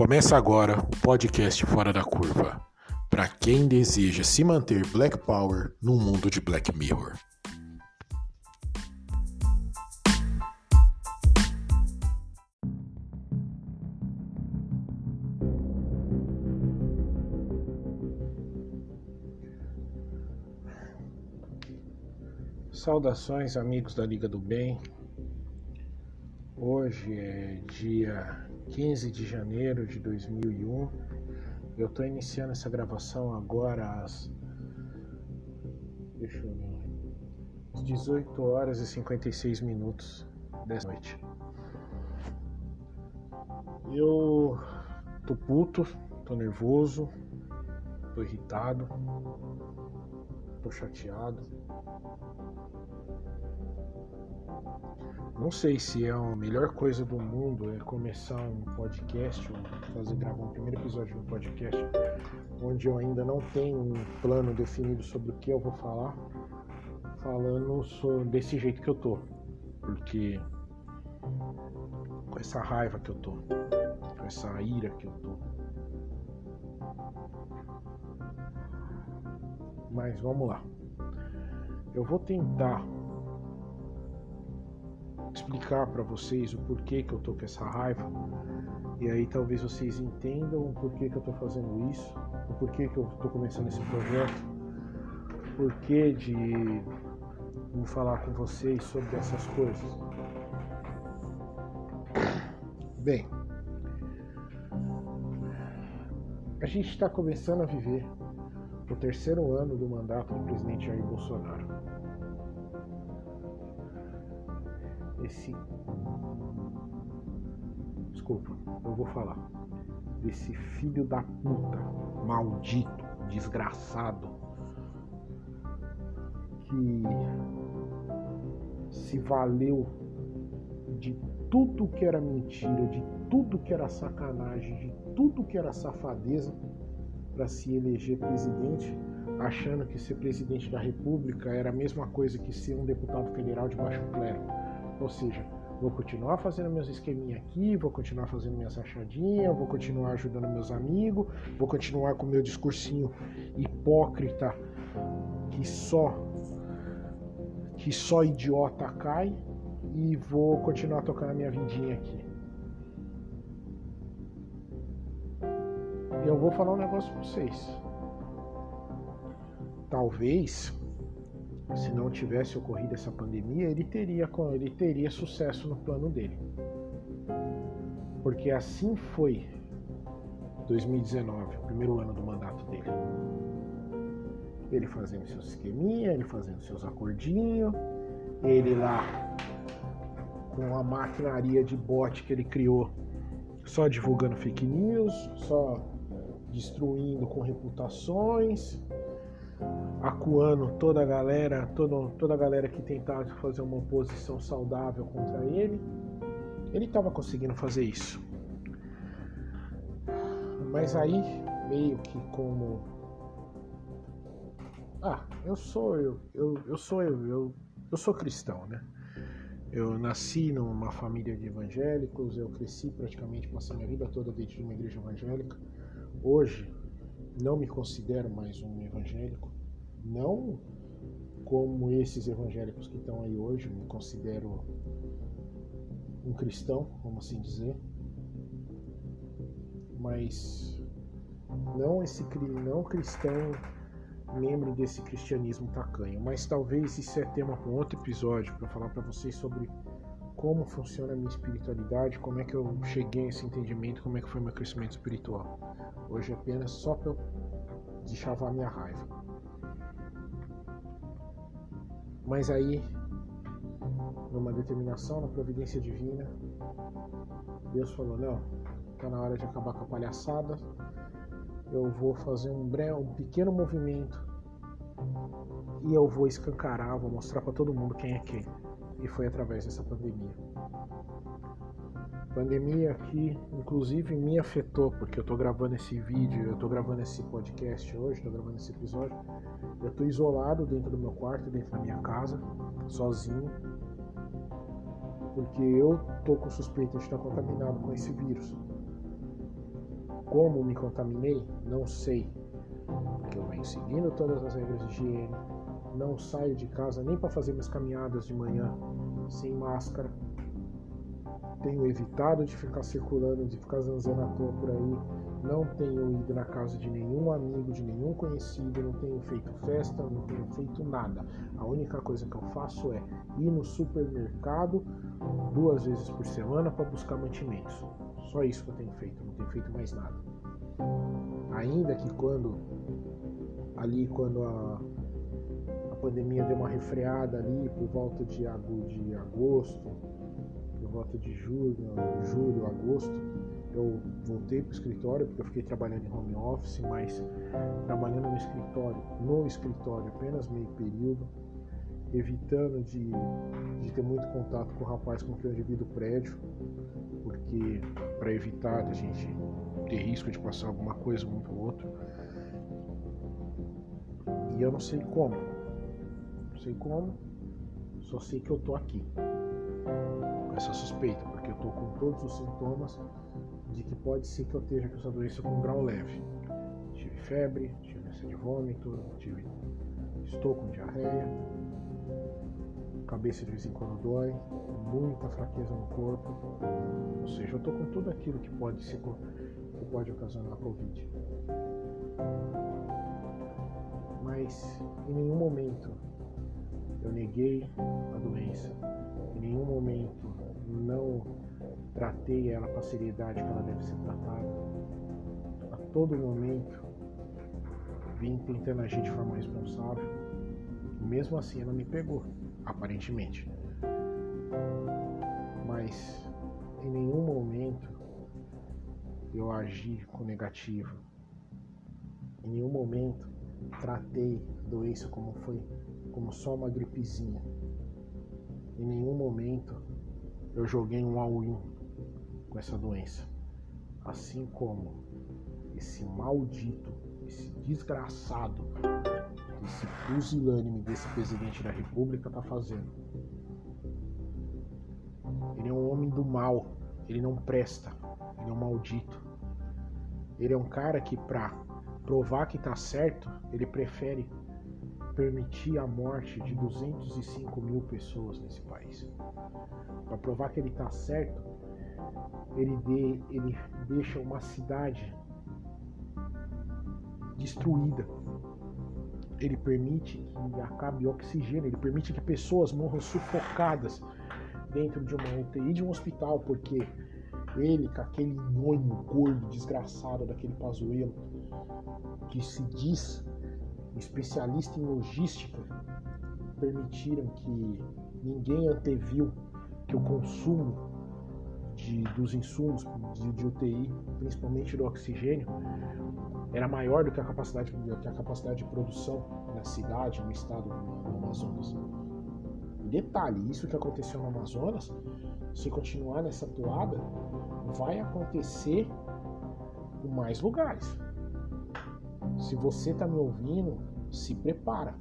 Começa agora o podcast Fora da Curva, para quem deseja se manter Black Power no mundo de Black Mirror. Saudações, amigos da Liga do Bem. Hoje é dia 15 de janeiro de 2001. Eu estou iniciando essa gravação agora às. Deixa eu ver. Às 18 horas e 56 minutos dessa noite. Eu tô puto, tô nervoso, tô irritado, tô chateado. Não sei se é a melhor coisa do mundo é começar um podcast, fazer gravar um primeiro episódio de um podcast, onde eu ainda não tenho um plano definido sobre o que eu vou falar, falando sobre, desse jeito que eu tô. Porque com essa raiva que eu tô, com essa ira que eu tô. Mas vamos lá. Eu vou tentar explicar para vocês o porquê que eu tô com essa raiva. E aí talvez vocês entendam o porquê que eu tô fazendo isso, o porquê que eu tô começando esse projeto, o porquê de vou falar com vocês sobre essas coisas. Bem, a gente está começando a viver o terceiro ano do mandato do presidente Jair Bolsonaro. Esse. Desculpa, eu vou falar. Desse filho da puta, maldito, desgraçado, que se valeu de tudo que era mentira, de tudo que era sacanagem, de tudo que era safadeza para se eleger presidente, achando que ser presidente da República era a mesma coisa que ser um deputado federal de baixo clero. Ou seja, vou continuar fazendo meus esqueminha aqui, vou continuar fazendo minhas achadinhas, vou continuar ajudando meus amigos, vou continuar com meu discursinho hipócrita que só que só idiota cai e vou continuar tocando a minha vidinha aqui. E eu vou falar um negócio pra vocês. Talvez se não tivesse ocorrido essa pandemia, ele teria, ele teria sucesso no plano dele. Porque assim foi 2019, o primeiro ano do mandato dele. Ele fazendo seus esqueminha, ele fazendo seus acordinhos, ele lá com a maquinaria de bot que ele criou, só divulgando fake news, só destruindo com reputações, acuando toda a galera, toda, toda a galera que tentava fazer uma oposição saudável contra ele. Ele estava conseguindo fazer isso. Mas aí, meio que como. Ah, eu sou eu, eu, eu sou eu, eu, eu sou cristão, né? Eu nasci numa família de evangélicos, eu cresci praticamente, passei minha vida toda dentro de uma igreja evangélica. Hoje, não me considero mais um evangélico, não como esses evangélicos que estão aí hoje, me considero um cristão, vamos assim dizer, mas não esse não cristão membro desse cristianismo tacanho, mas talvez isso é tema para um outro episódio para falar para vocês sobre como funciona a minha espiritualidade, como é que eu cheguei a esse entendimento, como é que foi meu crescimento espiritual. Hoje é apenas só para eu deschavar minha raiva. Mas aí, numa determinação, na providência divina, Deus falou: não, está na hora de acabar com a palhaçada. Eu vou fazer um, breve, um pequeno movimento e eu vou escancarar, vou mostrar para todo mundo quem é quem. E foi através dessa pandemia. Pandemia que, inclusive, me afetou, porque eu tô gravando esse vídeo, eu tô gravando esse podcast hoje, tô gravando esse episódio. Eu tô isolado dentro do meu quarto, dentro da minha casa, sozinho, porque eu tô com suspeita de estar contaminado com esse vírus. Como me contaminei? Não sei. Porque eu venho seguindo todas as regras de higiene, não saio de casa nem para fazer minhas caminhadas de manhã sem máscara. Tenho evitado de ficar circulando, de ficar zanzando à toa por aí. Não tenho ido na casa de nenhum amigo, de nenhum conhecido, não tenho feito festa, não tenho feito nada. A única coisa que eu faço é ir no supermercado duas vezes por semana para buscar mantimentos. Só isso que eu tenho feito, não tenho feito mais nada. Ainda que quando ali quando a, a pandemia deu uma refreada ali por volta de, de agosto, volta de julho, julho, agosto, eu voltei para o escritório porque eu fiquei trabalhando em home office, mas trabalhando no escritório, no escritório apenas meio período, evitando de, de ter muito contato com o rapaz com quem eu divido o prédio, porque para evitar a gente ter risco de passar alguma coisa um para o outro. E eu não sei como. Não sei como, só sei que eu tô aqui. Com essa suspeita, porque eu tô com todos os sintomas de que pode ser que eu esteja com essa doença com grau leve. Tive febre, tive ânsia de vômito, tive... estou com diarreia, cabeça de vez em quando dói, muita fraqueza no corpo. Ou seja, eu estou com tudo aquilo que pode ser que pode ocasionar a Covid. Mas em nenhum momento eu neguei a doença, em nenhum momento não tratei ela com a seriedade que ela deve ser tratada. A todo momento vim tentando agir de forma responsável. Mesmo assim ela me pegou aparentemente. Mas em nenhum momento eu agi com negativo. Em nenhum momento tratei a doença como foi, como só uma gripezinha. Em nenhum momento eu joguei um all-in com essa doença. Assim como esse maldito, esse desgraçado esse pusilânime desse presidente da república está fazendo. Ele é um homem do mal, ele não presta, ele é um maldito. Ele é um cara que, para provar que está certo, ele prefere permitir a morte de 205 mil pessoas nesse país. Para provar que ele está certo, ele, de, ele deixa uma cidade destruída ele permite que acabe oxigênio, ele permite que pessoas morram sufocadas dentro de uma UTI de um hospital, porque ele, com aquele noimo gordo, desgraçado daquele pazuelo, que se diz especialista em logística, permitiram que ninguém anteviu que o consumo de, dos insumos de, de, UTI, principalmente do oxigênio, era maior do que a capacidade, que a capacidade de produção na cidade, no estado do Amazonas. Detalhe, isso que aconteceu no Amazonas, se continuar nessa toada, vai acontecer em mais lugares. Se você está me ouvindo, se prepara.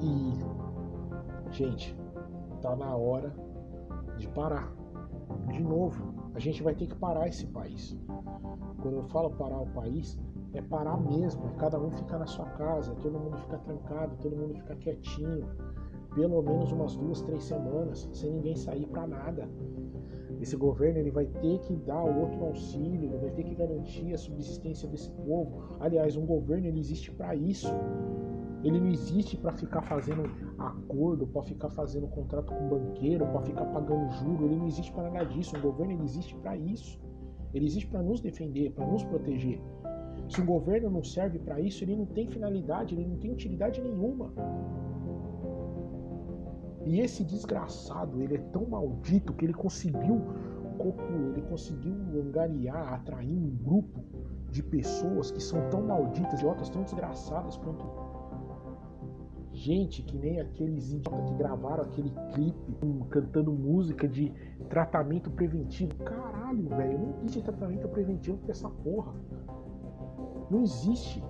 E, gente, tá na hora de parar. De novo, a gente vai ter que parar esse país. Quando eu falo parar o país, é parar mesmo, é cada um ficar na sua casa, todo mundo ficar trancado, todo mundo ficar quietinho, pelo menos umas duas, três semanas, sem ninguém sair para nada. Esse governo ele vai ter que dar outro auxílio, ele vai ter que garantir a subsistência desse povo. Aliás, um governo ele existe para isso. Ele não existe para ficar fazendo acordo, para ficar fazendo contrato com banqueiro, para ficar pagando juro. Ele não existe para nada disso. Um governo ele existe para isso. Ele existe para nos defender, para nos proteger. Se o governo não serve para isso, ele não tem finalidade, ele não tem utilidade nenhuma. E esse desgraçado, ele é tão maldito que ele conseguiu ele conseguiu angariar, atrair um grupo de pessoas que são tão malditas e outras tão desgraçadas quanto gente que nem aqueles idiotas que gravaram aquele clipe cantando música de tratamento preventivo. Caralho, velho, não existe tratamento preventivo pra essa porra. Não existe.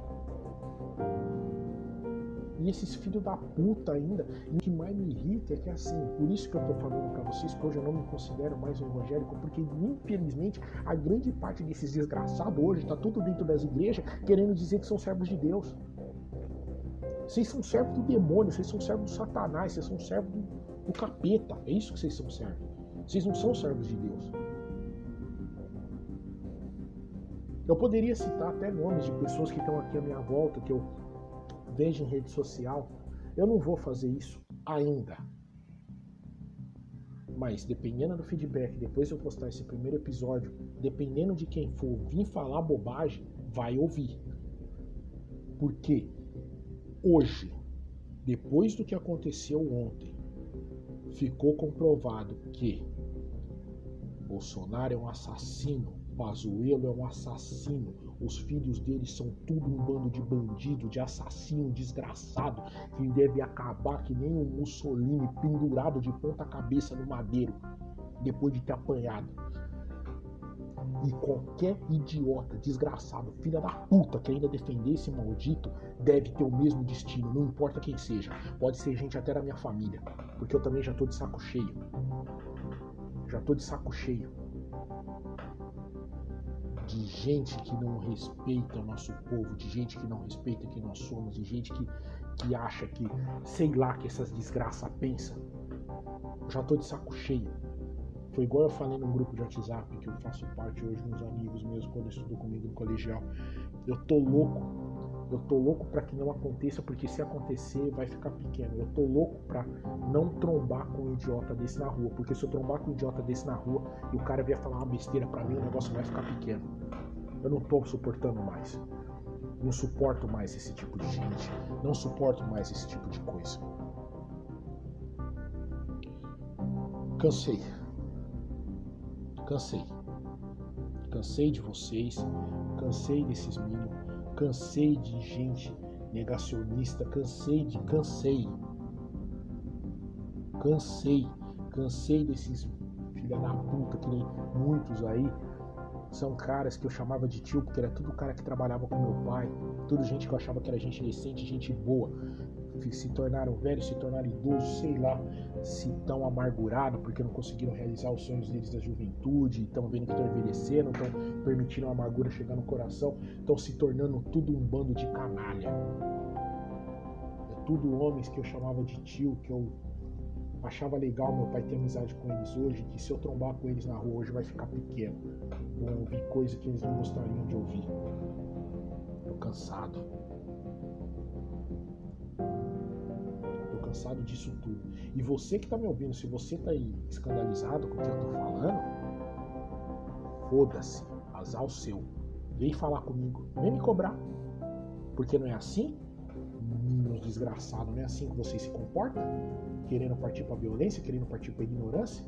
E esses filhos da puta ainda. E o que mais me irrita é que assim, por isso que eu tô falando para vocês que hoje eu não me considero mais um evangélico, porque infelizmente a grande parte desses desgraçados hoje tá tudo dentro das igrejas querendo dizer que são servos de Deus. Vocês são servos do demônio, vocês são servos do satanás, vocês são servos do, do capeta. É isso que vocês são servos. Vocês não são servos de Deus. Eu poderia citar até nomes de pessoas que estão aqui à minha volta, que eu vejo em rede social. Eu não vou fazer isso ainda. Mas dependendo do feedback, depois de eu postar esse primeiro episódio, dependendo de quem for vir falar bobagem, vai ouvir. Porque hoje, depois do que aconteceu ontem, ficou comprovado que Bolsonaro é um assassino, Pazuello é um assassino, os filhos dele são tudo um bando de bandido, de assassino desgraçado, que deve acabar que nem um Mussolini pendurado de ponta cabeça no madeiro, depois de ter apanhado. E qualquer idiota, desgraçado, filha da puta que ainda defender esse maldito deve ter o mesmo destino, não importa quem seja. Pode ser gente até da minha família, porque eu também já tô de saco cheio. Já tô de saco cheio de gente que não respeita o nosso povo, de gente que não respeita quem nós somos, de gente que, que acha que, sei lá, que essas desgraças pensam. Já tô de saco cheio. Foi igual eu falei num grupo de WhatsApp que eu faço parte hoje, uns amigos meus, quando estudou comigo no colegial. Eu tô louco. Eu tô louco para que não aconteça, porque se acontecer vai ficar pequeno. Eu tô louco para não trombar com um idiota desse na rua, porque se eu trombar com um idiota desse na rua e o cara vier falar uma besteira para mim, o negócio vai ficar pequeno. Eu não tô suportando mais. Não suporto mais esse tipo de gente. Não suporto mais esse tipo de coisa. Cansei. Cansei. Cansei de vocês. Cansei desses meninos. Cansei de gente negacionista. Cansei de. Cansei. Cansei. Cansei desses filha da puta que nem muitos aí são caras que eu chamava de tio, porque era tudo cara que trabalhava com meu pai, tudo gente que eu achava que era gente decente, gente boa. Se tornaram velhos, se tornaram idosos, sei lá, se estão amargurados porque não conseguiram realizar os sonhos deles da juventude, estão vendo que estão envelhecendo, estão permitindo a amargura chegar no coração, estão se tornando tudo um bando de canalha. É tudo homens que eu chamava de tio, que eu achava legal meu pai ter amizade com eles hoje, que se eu trombar com eles na rua hoje vai ficar pequeno. Vão ouvir coisa que eles não gostariam de ouvir. Tô cansado. Cansado disso tudo. E você que tá me ouvindo, se você tá aí escandalizado com o que eu tô falando, foda-se, azar o seu. Vem falar comigo, vem me cobrar. Porque não é assim? Meninos desgraçados, não é assim que vocês se comportam? querendo partir para violência, querendo partir para ignorância.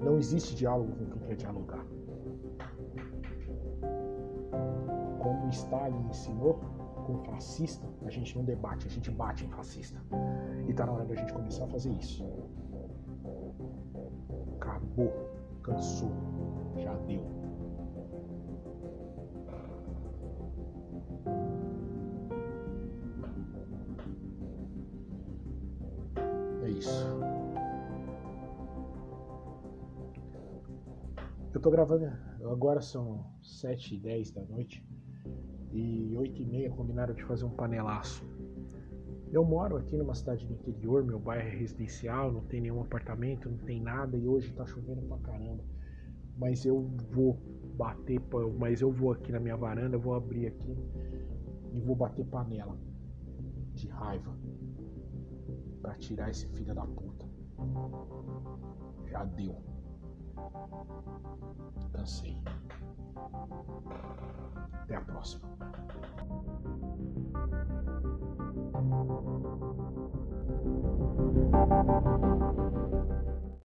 Não existe diálogo com quem quer dialogar. Como Stalin ensinou, com fascista, a gente não debate, a gente bate em fascista. E tá na hora da gente começar a fazer isso. Acabou, cansou, já deu. isso. Eu tô gravando, agora são 7 e 10 da noite e 8 e meia combinaram de fazer um panelaço. Eu moro aqui numa cidade do interior, meu bairro é residencial, não tem nenhum apartamento, não tem nada e hoje tá chovendo pra caramba. Mas eu vou bater, mas eu vou aqui na minha varanda, vou abrir aqui e vou bater panela de raiva para tirar esse filho da puta. Já deu. Cansei. Até a próxima.